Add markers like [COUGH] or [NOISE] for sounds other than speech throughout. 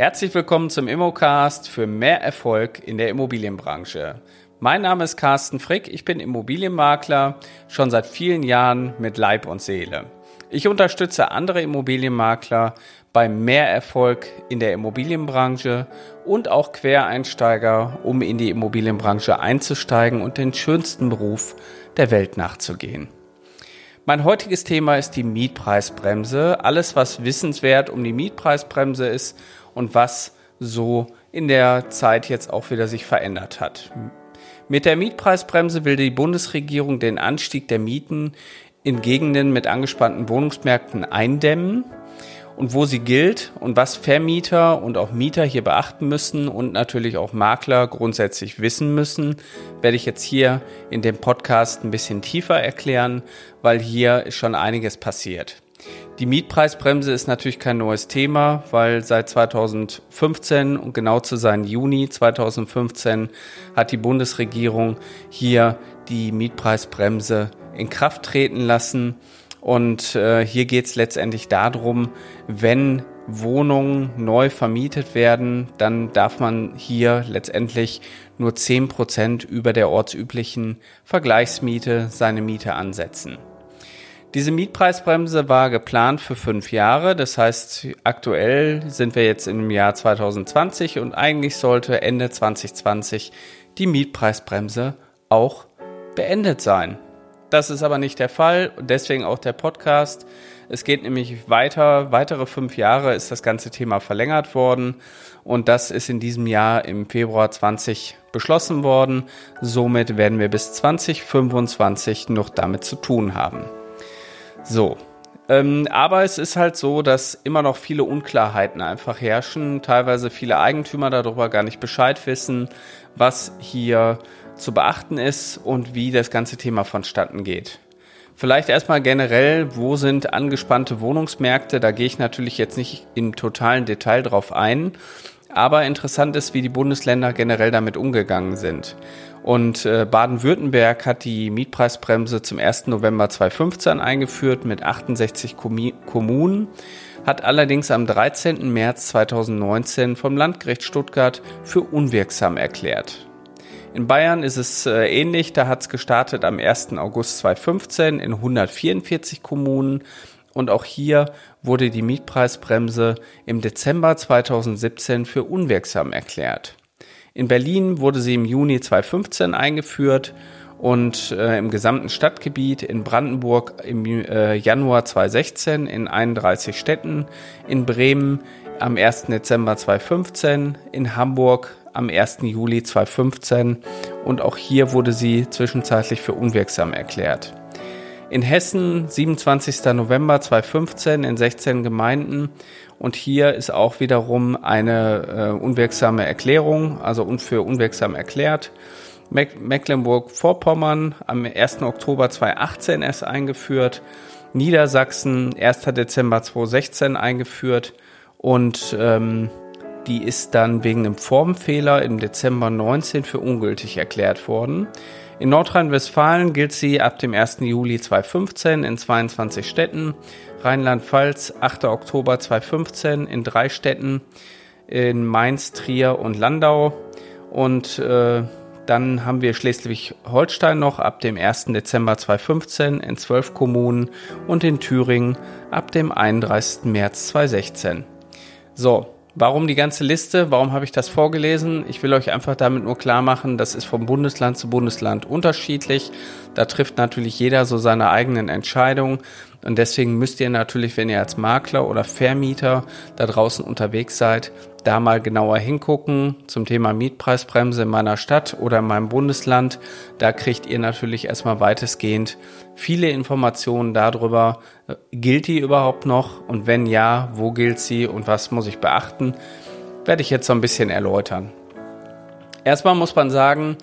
Herzlich willkommen zum Immocast für mehr Erfolg in der Immobilienbranche. Mein Name ist Carsten Frick, ich bin Immobilienmakler, schon seit vielen Jahren mit Leib und Seele. Ich unterstütze andere Immobilienmakler bei mehr Erfolg in der Immobilienbranche und auch Quereinsteiger, um in die Immobilienbranche einzusteigen und den schönsten Beruf der Welt nachzugehen. Mein heutiges Thema ist die Mietpreisbremse. Alles, was wissenswert um die Mietpreisbremse ist und was so in der Zeit jetzt auch wieder sich verändert hat. Mit der Mietpreisbremse will die Bundesregierung den Anstieg der Mieten in Gegenden mit angespannten Wohnungsmärkten eindämmen und wo sie gilt und was Vermieter und auch Mieter hier beachten müssen und natürlich auch Makler grundsätzlich wissen müssen, werde ich jetzt hier in dem Podcast ein bisschen tiefer erklären, weil hier ist schon einiges passiert. Die Mietpreisbremse ist natürlich kein neues Thema, weil seit 2015 und genau zu sein Juni 2015 hat die Bundesregierung hier die Mietpreisbremse in Kraft treten lassen. Und äh, hier geht es letztendlich darum, wenn Wohnungen neu vermietet werden, dann darf man hier letztendlich nur zehn Prozent über der ortsüblichen Vergleichsmiete seine Miete ansetzen. Diese Mietpreisbremse war geplant für fünf Jahre. Das heißt, aktuell sind wir jetzt im Jahr 2020 und eigentlich sollte Ende 2020 die Mietpreisbremse auch beendet sein. Das ist aber nicht der Fall. Deswegen auch der Podcast. Es geht nämlich weiter. Weitere fünf Jahre ist das ganze Thema verlängert worden. Und das ist in diesem Jahr im Februar 20 beschlossen worden. Somit werden wir bis 2025 noch damit zu tun haben. So. Ähm, aber es ist halt so, dass immer noch viele Unklarheiten einfach herrschen. Teilweise viele Eigentümer darüber gar nicht Bescheid wissen, was hier zu beachten ist und wie das ganze Thema vonstatten geht. Vielleicht erstmal generell, wo sind angespannte Wohnungsmärkte? Da gehe ich natürlich jetzt nicht im totalen Detail drauf ein. Aber interessant ist, wie die Bundesländer generell damit umgegangen sind. Und äh, Baden-Württemberg hat die Mietpreisbremse zum 1. November 2015 eingeführt mit 68 Kommunen, hat allerdings am 13. März 2019 vom Landgericht Stuttgart für unwirksam erklärt. In Bayern ist es äh, ähnlich, da hat es gestartet am 1. August 2015 in 144 Kommunen und auch hier wurde die Mietpreisbremse im Dezember 2017 für unwirksam erklärt. In Berlin wurde sie im Juni 2015 eingeführt und äh, im gesamten Stadtgebiet in Brandenburg im äh, Januar 2016 in 31 Städten, in Bremen am 1. Dezember 2015, in Hamburg am 1. Juli 2015 und auch hier wurde sie zwischenzeitlich für unwirksam erklärt. In Hessen 27. November 2015 in 16 Gemeinden und hier ist auch wiederum eine äh, unwirksame Erklärung, also für unwirksam erklärt. Mecklenburg-Vorpommern am 1. Oktober 2018 erst eingeführt. Niedersachsen 1. Dezember 2016 eingeführt und ähm, die ist dann wegen einem Formfehler im Dezember 19 für ungültig erklärt worden. In Nordrhein-Westfalen gilt sie ab dem 1. Juli 2015 in 22 Städten. Rheinland-Pfalz 8. Oktober 2015 in drei Städten, in Mainz, Trier und Landau. Und äh, dann haben wir Schleswig-Holstein noch ab dem 1. Dezember 2015 in zwölf Kommunen und in Thüringen ab dem 31. März 2016. So, Warum die ganze Liste? Warum habe ich das vorgelesen? Ich will euch einfach damit nur klar machen, das ist vom Bundesland zu Bundesland unterschiedlich. Da trifft natürlich jeder so seine eigenen Entscheidungen. Und deswegen müsst ihr natürlich, wenn ihr als Makler oder Vermieter da draußen unterwegs seid, da mal genauer hingucken zum Thema Mietpreisbremse in meiner Stadt oder in meinem Bundesland. Da kriegt ihr natürlich erstmal weitestgehend viele Informationen darüber, äh, gilt die überhaupt noch und wenn ja, wo gilt sie und was muss ich beachten, werde ich jetzt so ein bisschen erläutern. Erstmal muss man sagen,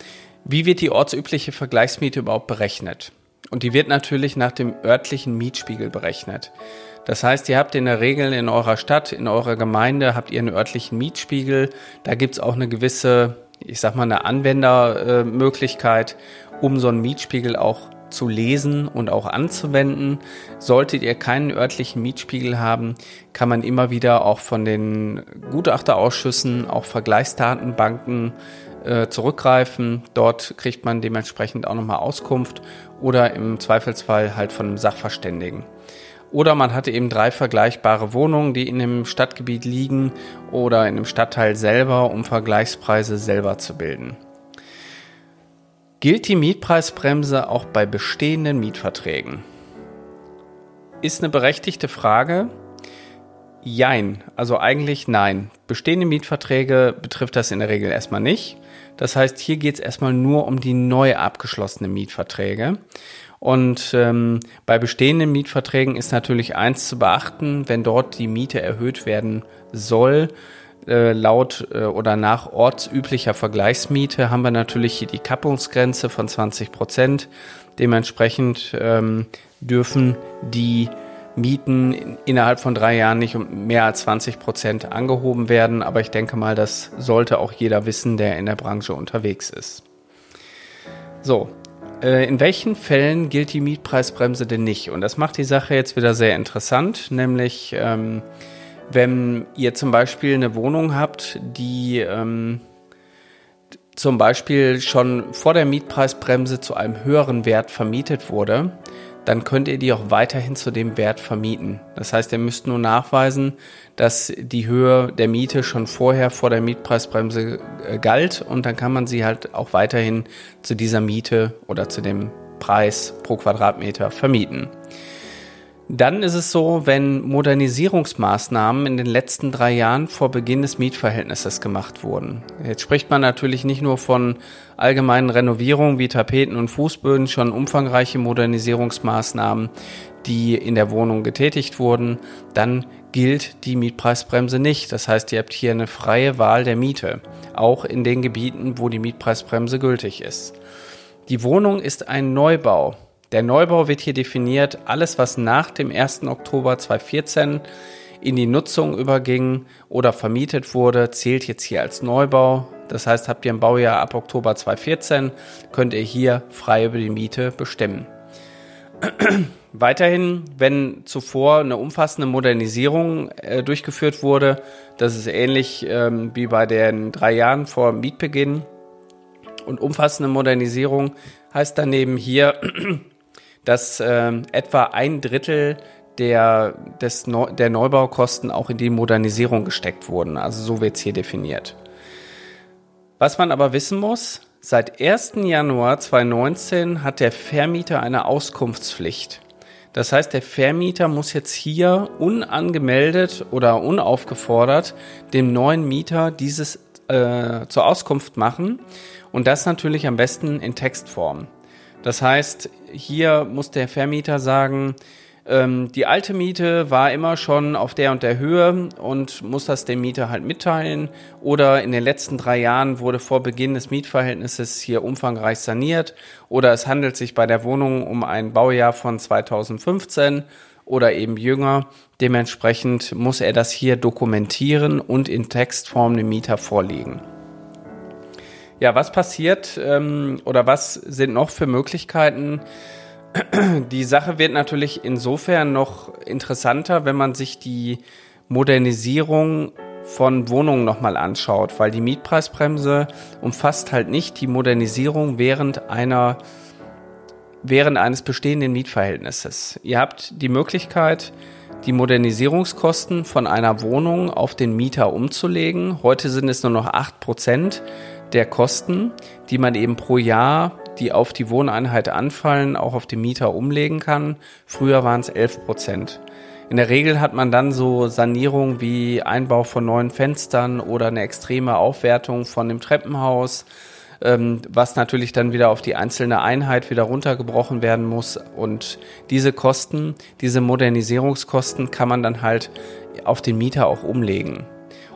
wie wird die ortsübliche Vergleichsmiete überhaupt berechnet? Und die wird natürlich nach dem örtlichen Mietspiegel berechnet. Das heißt, ihr habt in der Regel in eurer Stadt, in eurer Gemeinde, habt ihr einen örtlichen Mietspiegel. Da gibt's auch eine gewisse, ich sag mal, eine Anwendermöglichkeit, um so einen Mietspiegel auch zu lesen und auch anzuwenden. Solltet ihr keinen örtlichen Mietspiegel haben, kann man immer wieder auch von den Gutachterausschüssen, auch Vergleichsdatenbanken äh, zurückgreifen. Dort kriegt man dementsprechend auch nochmal Auskunft oder im Zweifelsfall halt von einem Sachverständigen. Oder man hatte eben drei vergleichbare Wohnungen, die in dem Stadtgebiet liegen oder in dem Stadtteil selber, um Vergleichspreise selber zu bilden. Gilt die Mietpreisbremse auch bei bestehenden Mietverträgen? Ist eine berechtigte Frage. Jein, also eigentlich nein. Bestehende Mietverträge betrifft das in der Regel erstmal nicht. Das heißt, hier geht es erstmal nur um die neu abgeschlossenen Mietverträge. Und ähm, bei bestehenden Mietverträgen ist natürlich eins zu beachten, wenn dort die Miete erhöht werden soll, äh, laut äh, oder nach ortsüblicher Vergleichsmiete haben wir natürlich hier die Kappungsgrenze von 20 Prozent. Dementsprechend ähm, dürfen die Mieten innerhalb von drei Jahren nicht um mehr als 20 Prozent angehoben werden. Aber ich denke mal, das sollte auch jeder wissen, der in der Branche unterwegs ist. So, in welchen Fällen gilt die Mietpreisbremse denn nicht? Und das macht die Sache jetzt wieder sehr interessant, nämlich ähm, wenn ihr zum Beispiel eine Wohnung habt, die ähm, zum Beispiel schon vor der Mietpreisbremse zu einem höheren Wert vermietet wurde, dann könnt ihr die auch weiterhin zu dem Wert vermieten. Das heißt, ihr müsst nur nachweisen, dass die Höhe der Miete schon vorher vor der Mietpreisbremse äh, galt und dann kann man sie halt auch weiterhin zu dieser Miete oder zu dem Preis pro Quadratmeter vermieten. Dann ist es so, wenn Modernisierungsmaßnahmen in den letzten drei Jahren vor Beginn des Mietverhältnisses gemacht wurden. Jetzt spricht man natürlich nicht nur von allgemeinen Renovierungen wie Tapeten und Fußböden, schon umfangreiche Modernisierungsmaßnahmen, die in der Wohnung getätigt wurden. Dann gilt die Mietpreisbremse nicht. Das heißt, ihr habt hier eine freie Wahl der Miete, auch in den Gebieten, wo die Mietpreisbremse gültig ist. Die Wohnung ist ein Neubau. Der Neubau wird hier definiert, alles was nach dem 1. Oktober 2014 in die Nutzung überging oder vermietet wurde, zählt jetzt hier als Neubau. Das heißt, habt ihr ein Baujahr ab Oktober 2014, könnt ihr hier frei über die Miete bestimmen. [CLEARS THROAT] Weiterhin, wenn zuvor eine umfassende Modernisierung äh, durchgeführt wurde, das ist ähnlich ähm, wie bei den drei Jahren vor Mietbeginn. Und umfassende Modernisierung heißt daneben hier, [CLEARS THROAT] dass äh, etwa ein Drittel der, des Neu der Neubaukosten auch in die Modernisierung gesteckt wurden. Also so wird es hier definiert. Was man aber wissen muss, seit 1. Januar 2019 hat der Vermieter eine Auskunftspflicht. Das heißt, der Vermieter muss jetzt hier unangemeldet oder unaufgefordert dem neuen Mieter dieses äh, zur Auskunft machen und das natürlich am besten in Textform. Das heißt, hier muss der Vermieter sagen, ähm, die alte Miete war immer schon auf der und der Höhe und muss das dem Mieter halt mitteilen. Oder in den letzten drei Jahren wurde vor Beginn des Mietverhältnisses hier umfangreich saniert. Oder es handelt sich bei der Wohnung um ein Baujahr von 2015 oder eben jünger. Dementsprechend muss er das hier dokumentieren und in Textform dem Mieter vorlegen. Ja, was passiert ähm, oder was sind noch für Möglichkeiten? Die Sache wird natürlich insofern noch interessanter, wenn man sich die Modernisierung von Wohnungen nochmal anschaut, weil die Mietpreisbremse umfasst halt nicht die Modernisierung während einer während eines bestehenden Mietverhältnisses. Ihr habt die Möglichkeit, die Modernisierungskosten von einer Wohnung auf den Mieter umzulegen. Heute sind es nur noch acht Prozent der Kosten, die man eben pro Jahr, die auf die Wohneinheit anfallen, auch auf den Mieter umlegen kann. Früher waren es 11 Prozent. In der Regel hat man dann so Sanierungen wie Einbau von neuen Fenstern oder eine extreme Aufwertung von dem Treppenhaus, ähm, was natürlich dann wieder auf die einzelne Einheit wieder runtergebrochen werden muss. Und diese Kosten, diese Modernisierungskosten kann man dann halt auf den Mieter auch umlegen.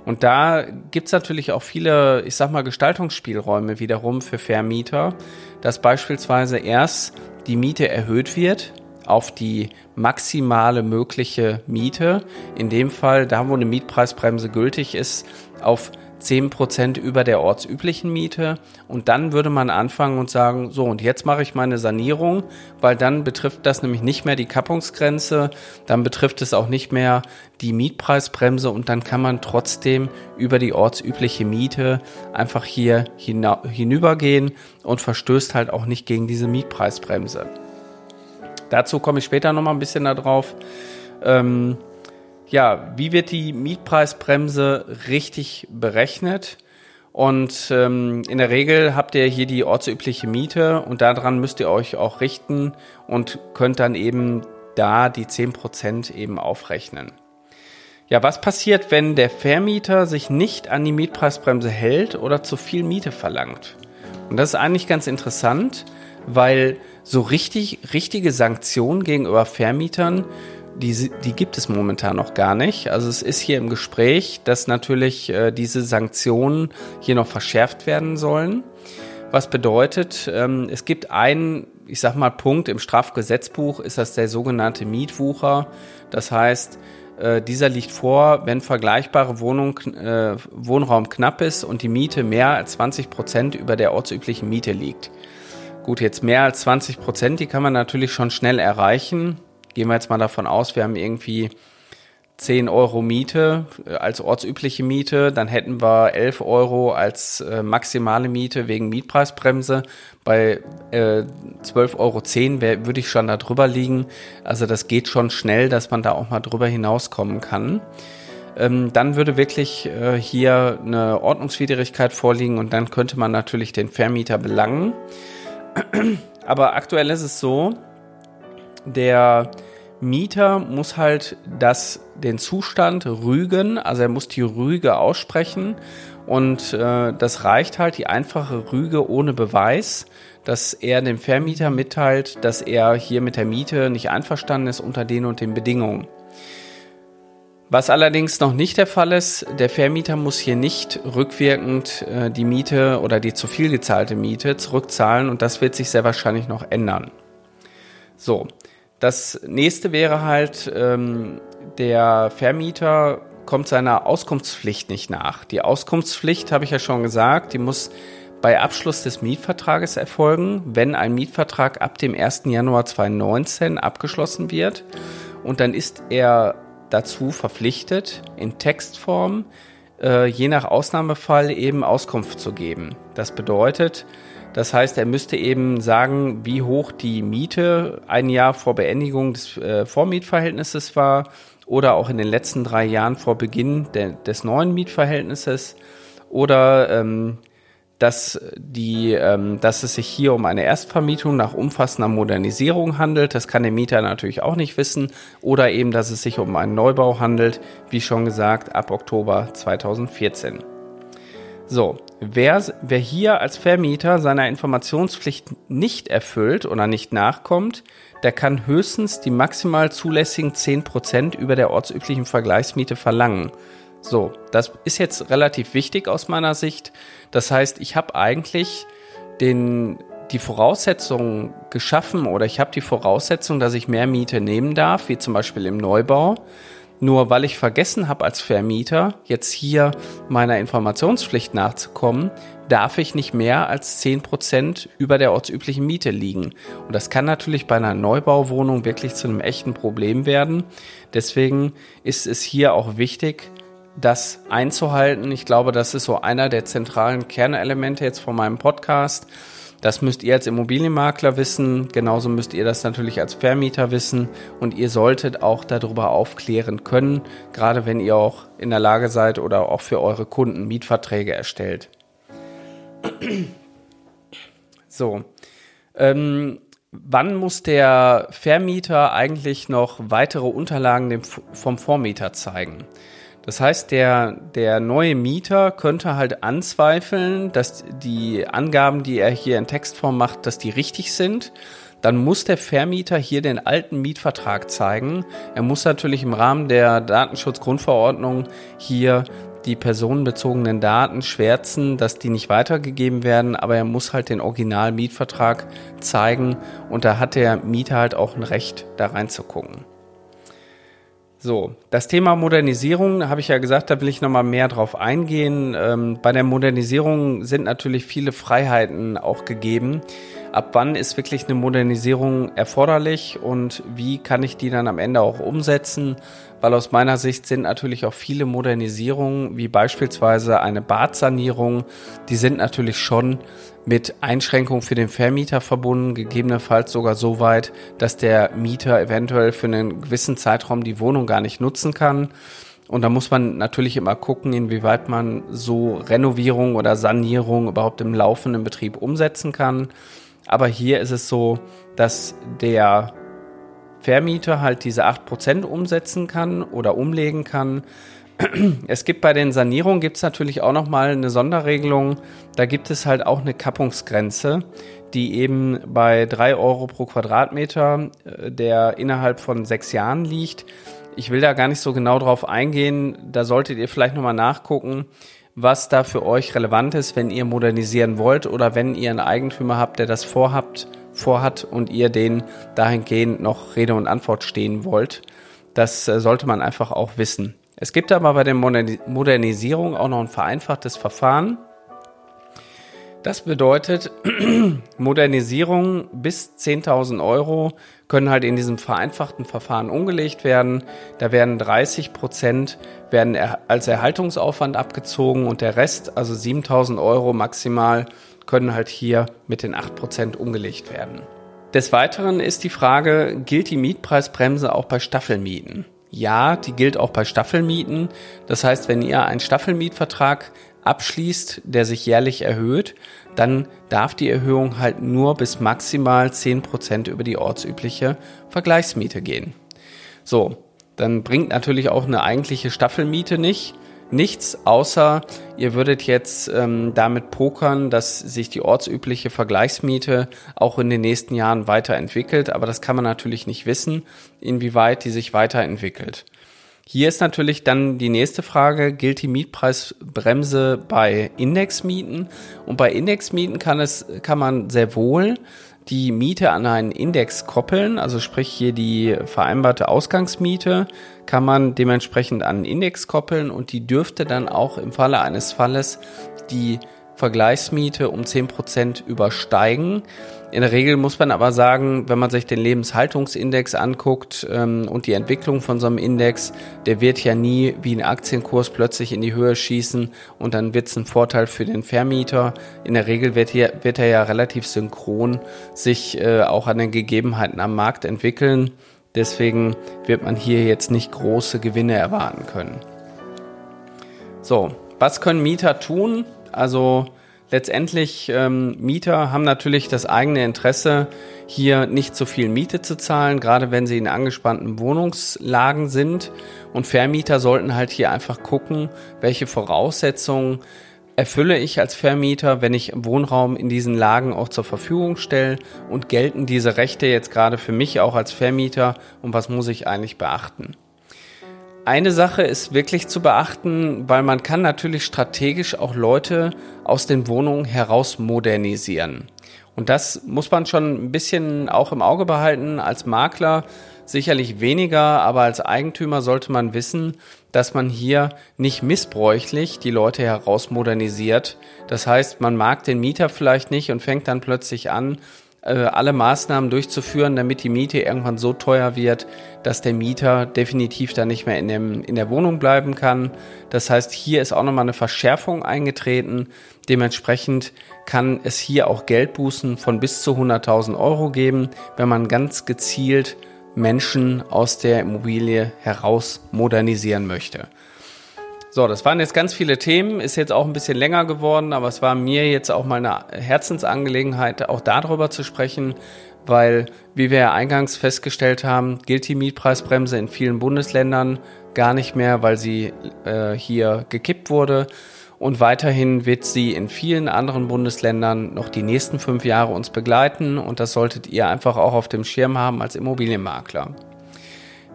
Und da gibt's natürlich auch viele, ich sag mal, Gestaltungsspielräume wiederum für Vermieter, dass beispielsweise erst die Miete erhöht wird auf die maximale mögliche Miete. In dem Fall, da wo eine Mietpreisbremse gültig ist, auf 10% über der ortsüblichen Miete und dann würde man anfangen und sagen, so und jetzt mache ich meine Sanierung, weil dann betrifft das nämlich nicht mehr die Kappungsgrenze, dann betrifft es auch nicht mehr die Mietpreisbremse und dann kann man trotzdem über die ortsübliche Miete einfach hier hinübergehen und verstößt halt auch nicht gegen diese Mietpreisbremse. Dazu komme ich später nochmal ein bisschen darauf. Ähm, ja, wie wird die Mietpreisbremse richtig berechnet? Und ähm, in der Regel habt ihr hier die ortsübliche Miete und daran müsst ihr euch auch richten und könnt dann eben da die 10% eben aufrechnen. Ja, was passiert, wenn der Vermieter sich nicht an die Mietpreisbremse hält oder zu viel Miete verlangt? Und das ist eigentlich ganz interessant, weil so richtig, richtige Sanktionen gegenüber Vermietern die, die gibt es momentan noch gar nicht. Also es ist hier im Gespräch, dass natürlich äh, diese Sanktionen hier noch verschärft werden sollen. Was bedeutet, ähm, es gibt einen, ich sag mal, Punkt im Strafgesetzbuch, ist das der sogenannte Mietwucher. Das heißt, äh, dieser liegt vor, wenn vergleichbare Wohnung, äh, Wohnraum knapp ist und die Miete mehr als 20 Prozent über der ortsüblichen Miete liegt. Gut, jetzt mehr als 20 Prozent, die kann man natürlich schon schnell erreichen gehen wir jetzt mal davon aus, wir haben irgendwie 10 Euro Miete äh, als ortsübliche Miete, dann hätten wir 11 Euro als äh, maximale Miete wegen Mietpreisbremse. Bei äh, 12,10 Euro würde ich schon da drüber liegen. Also das geht schon schnell, dass man da auch mal drüber hinauskommen kann. Ähm, dann würde wirklich äh, hier eine Ordnungswidrigkeit vorliegen und dann könnte man natürlich den Vermieter belangen. [CLEARS THROAT] Aber aktuell ist es so, der Mieter muss halt das, den Zustand rügen, also er muss die Rüge aussprechen und äh, das reicht halt die einfache Rüge ohne Beweis, dass er dem Vermieter mitteilt, dass er hier mit der Miete nicht einverstanden ist unter den und den Bedingungen. Was allerdings noch nicht der Fall ist, der Vermieter muss hier nicht rückwirkend äh, die Miete oder die zu viel gezahlte Miete zurückzahlen und das wird sich sehr wahrscheinlich noch ändern. So, das nächste wäre halt, ähm, der Vermieter kommt seiner Auskunftspflicht nicht nach. Die Auskunftspflicht, habe ich ja schon gesagt, die muss bei Abschluss des Mietvertrages erfolgen, wenn ein Mietvertrag ab dem 1. Januar 2019 abgeschlossen wird. Und dann ist er dazu verpflichtet, in Textform äh, je nach Ausnahmefall eben Auskunft zu geben. Das bedeutet, das heißt, er müsste eben sagen, wie hoch die Miete ein Jahr vor Beendigung des äh, Vormietverhältnisses war oder auch in den letzten drei Jahren vor Beginn de des neuen Mietverhältnisses oder ähm, dass, die, ähm, dass es sich hier um eine Erstvermietung nach umfassender Modernisierung handelt. Das kann der Mieter natürlich auch nicht wissen. Oder eben, dass es sich um einen Neubau handelt, wie schon gesagt, ab Oktober 2014. So, wer, wer hier als Vermieter seiner Informationspflicht nicht erfüllt oder nicht nachkommt, der kann höchstens die maximal zulässigen 10% über der ortsüblichen Vergleichsmiete verlangen. So, das ist jetzt relativ wichtig aus meiner Sicht. Das heißt, ich habe eigentlich den, die Voraussetzungen geschaffen oder ich habe die Voraussetzung, dass ich mehr Miete nehmen darf, wie zum Beispiel im Neubau. Nur weil ich vergessen habe als Vermieter, jetzt hier meiner Informationspflicht nachzukommen, darf ich nicht mehr als 10% über der ortsüblichen Miete liegen. Und das kann natürlich bei einer Neubauwohnung wirklich zu einem echten Problem werden. Deswegen ist es hier auch wichtig, das einzuhalten. Ich glaube, das ist so einer der zentralen Kernelemente jetzt von meinem Podcast. Das müsst ihr als Immobilienmakler wissen, genauso müsst ihr das natürlich als Vermieter wissen und ihr solltet auch darüber aufklären können, gerade wenn ihr auch in der Lage seid oder auch für eure Kunden Mietverträge erstellt. [CLEARS THROAT] So, ähm, wann muss der Vermieter eigentlich noch weitere Unterlagen vom Vormieter zeigen? Das heißt, der, der neue Mieter könnte halt anzweifeln, dass die Angaben, die er hier in Textform macht, dass die richtig sind. Dann muss der Vermieter hier den alten Mietvertrag zeigen. Er muss natürlich im Rahmen der Datenschutzgrundverordnung hier die personenbezogenen Daten schwärzen, dass die nicht weitergegeben werden, aber er muss halt den Original-Mietvertrag zeigen und da hat der Mieter halt auch ein Recht, da reinzugucken. So, das Thema Modernisierung habe ich ja gesagt, da will ich nochmal mehr drauf eingehen. Ähm, bei der Modernisierung sind natürlich viele Freiheiten auch gegeben. Ab wann ist wirklich eine Modernisierung erforderlich und wie kann ich die dann am Ende auch umsetzen? Weil aus meiner Sicht sind natürlich auch viele Modernisierungen, wie beispielsweise eine Badsanierung, die sind natürlich schon mit Einschränkungen für den Vermieter verbunden, gegebenenfalls sogar so weit, dass der Mieter eventuell für einen gewissen Zeitraum die Wohnung gar nicht nutzen kann. Und da muss man natürlich immer gucken, inwieweit man so Renovierung oder Sanierung überhaupt im laufenden Betrieb umsetzen kann. Aber hier ist es so, dass der Vermieter halt diese 8% umsetzen kann oder umlegen kann es gibt bei den Sanierungen gibt es natürlich auch nochmal eine Sonderregelung. Da gibt es halt auch eine Kappungsgrenze, die eben bei drei Euro pro Quadratmeter, äh, der innerhalb von sechs Jahren liegt. Ich will da gar nicht so genau drauf eingehen. Da solltet ihr vielleicht nochmal nachgucken, was da für euch relevant ist, wenn ihr modernisieren wollt oder wenn ihr einen Eigentümer habt, der das vorhabt, vorhat und ihr den dahingehend noch Rede und Antwort stehen wollt. Das äh, sollte man einfach auch wissen. Es gibt aber bei der Modernisierung auch noch ein vereinfachtes Verfahren. Das bedeutet, [CLEARS THROAT] Modernisierung bis 10.000 Euro können halt in diesem vereinfachten Verfahren umgelegt werden. Da werden 30 Prozent werden als Erhaltungsaufwand abgezogen und der Rest, also 7.000 Euro maximal, können halt hier mit den 8 Prozent umgelegt werden. Des Weiteren ist die Frage, gilt die Mietpreisbremse auch bei Staffelmieten? ja, die gilt auch bei Staffelmieten. Das heißt, wenn ihr einen Staffelmietvertrag abschließt, der sich jährlich erhöht, dann darf die Erhöhung halt nur bis maximal zehn Prozent über die ortsübliche Vergleichsmiete gehen. So, dann bringt natürlich auch eine eigentliche Staffelmiete nicht nichts, außer ihr würdet jetzt ähm, damit pokern, dass sich die ortsübliche Vergleichsmiete auch in den nächsten Jahren weiterentwickelt. Aber das kann man natürlich nicht wissen, inwieweit die sich weiterentwickelt. Hier ist natürlich dann die nächste Frage, gilt die Mietpreisbremse bei Indexmieten? Und bei Indexmieten kann es, kann man sehr wohl die Miete an einen Index koppeln, also sprich hier die vereinbarte Ausgangsmiete kann man dementsprechend an einen Index koppeln und die dürfte dann auch im Falle eines Falles die Vergleichsmiete um 10% übersteigen. In der Regel muss man aber sagen, wenn man sich den Lebenshaltungsindex anguckt ähm, und die Entwicklung von so einem Index, der wird ja nie wie ein Aktienkurs plötzlich in die Höhe schießen und dann wird es ein Vorteil für den Vermieter. In der Regel wird, hier, wird er ja relativ synchron sich äh, auch an den Gegebenheiten am Markt entwickeln. Deswegen wird man hier jetzt nicht große Gewinne erwarten können. So, was können Mieter tun? Also letztendlich, ähm, Mieter haben natürlich das eigene Interesse, hier nicht so viel Miete zu zahlen, gerade wenn sie in angespannten Wohnungslagen sind. Und Vermieter sollten halt hier einfach gucken, welche Voraussetzungen erfülle ich als Vermieter, wenn ich Wohnraum in diesen Lagen auch zur Verfügung stelle und gelten diese Rechte jetzt gerade für mich auch als Vermieter und was muss ich eigentlich beachten? Eine Sache ist wirklich zu beachten, weil man kann natürlich strategisch auch Leute aus den Wohnungen heraus modernisieren. Und das muss man schon ein bisschen auch im Auge behalten. Als Makler sicherlich weniger, aber als Eigentümer sollte man wissen, dass man hier nicht missbräuchlich die Leute herausmodernisiert. Das heißt, man mag den Mieter vielleicht nicht und fängt dann plötzlich an, äh, alle Maßnahmen durchzuführen, damit die Miete irgendwann so teuer wird, dass der Mieter definitiv dann nicht mehr in, dem, in der Wohnung bleiben kann. Das heißt, hier ist auch nochmal eine Verschärfung eingetreten. Dementsprechend kann es hier auch Geldbußen von bis zu 100.000 Euro geben, wenn man ganz gezielt Menschen aus der Immobilie heraus modernisieren möchte. So, das waren jetzt ganz viele Themen, ist jetzt auch ein bisschen länger geworden, aber es war mir jetzt auch mal eine Herzensangelegenheit, auch darüber zu sprechen, weil, wie wir ja eingangs festgestellt haben, gilt die Mietpreisbremse in vielen Bundesländern gar nicht mehr, weil sie äh, hier gekippt wurde. Und weiterhin wird sie in vielen anderen Bundesländern noch die nächsten fünf Jahre uns begleiten. Und das solltet ihr einfach auch auf dem Schirm haben als Immobilienmakler.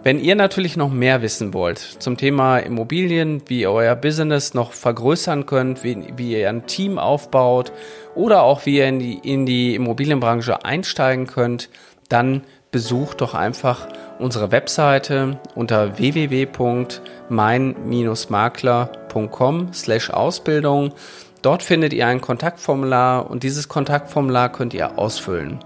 Wenn ihr natürlich noch mehr wissen wollt zum Thema Immobilien, wie ihr euer Business noch vergrößern könnt, wie, wie ihr ein Team aufbaut oder auch wie ihr in die, in die Immobilienbranche einsteigen könnt, dann besucht doch einfach unsere Webseite unter www.mein-makler.com/ausbildung. Dort findet ihr ein Kontaktformular und dieses Kontaktformular könnt ihr ausfüllen.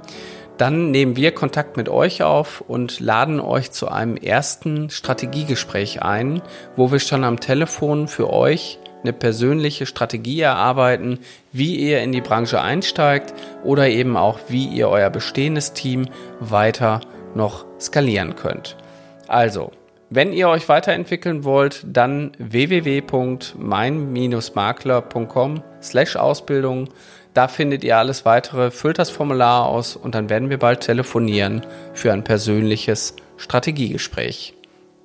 Dann nehmen wir Kontakt mit euch auf und laden euch zu einem ersten Strategiegespräch ein, wo wir schon am Telefon für euch eine persönliche Strategie erarbeiten, wie ihr in die Branche einsteigt oder eben auch, wie ihr euer bestehendes Team weiter noch skalieren könnt. Also, wenn ihr euch weiterentwickeln wollt, dann www.mein-makler.com slash Ausbildung. Da findet ihr alles weitere, füllt das Formular aus und dann werden wir bald telefonieren für ein persönliches Strategiegespräch.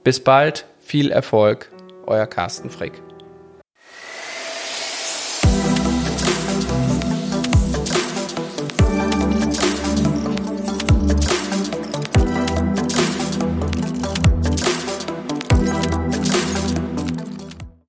Bis bald, viel Erfolg, euer Carsten Frick.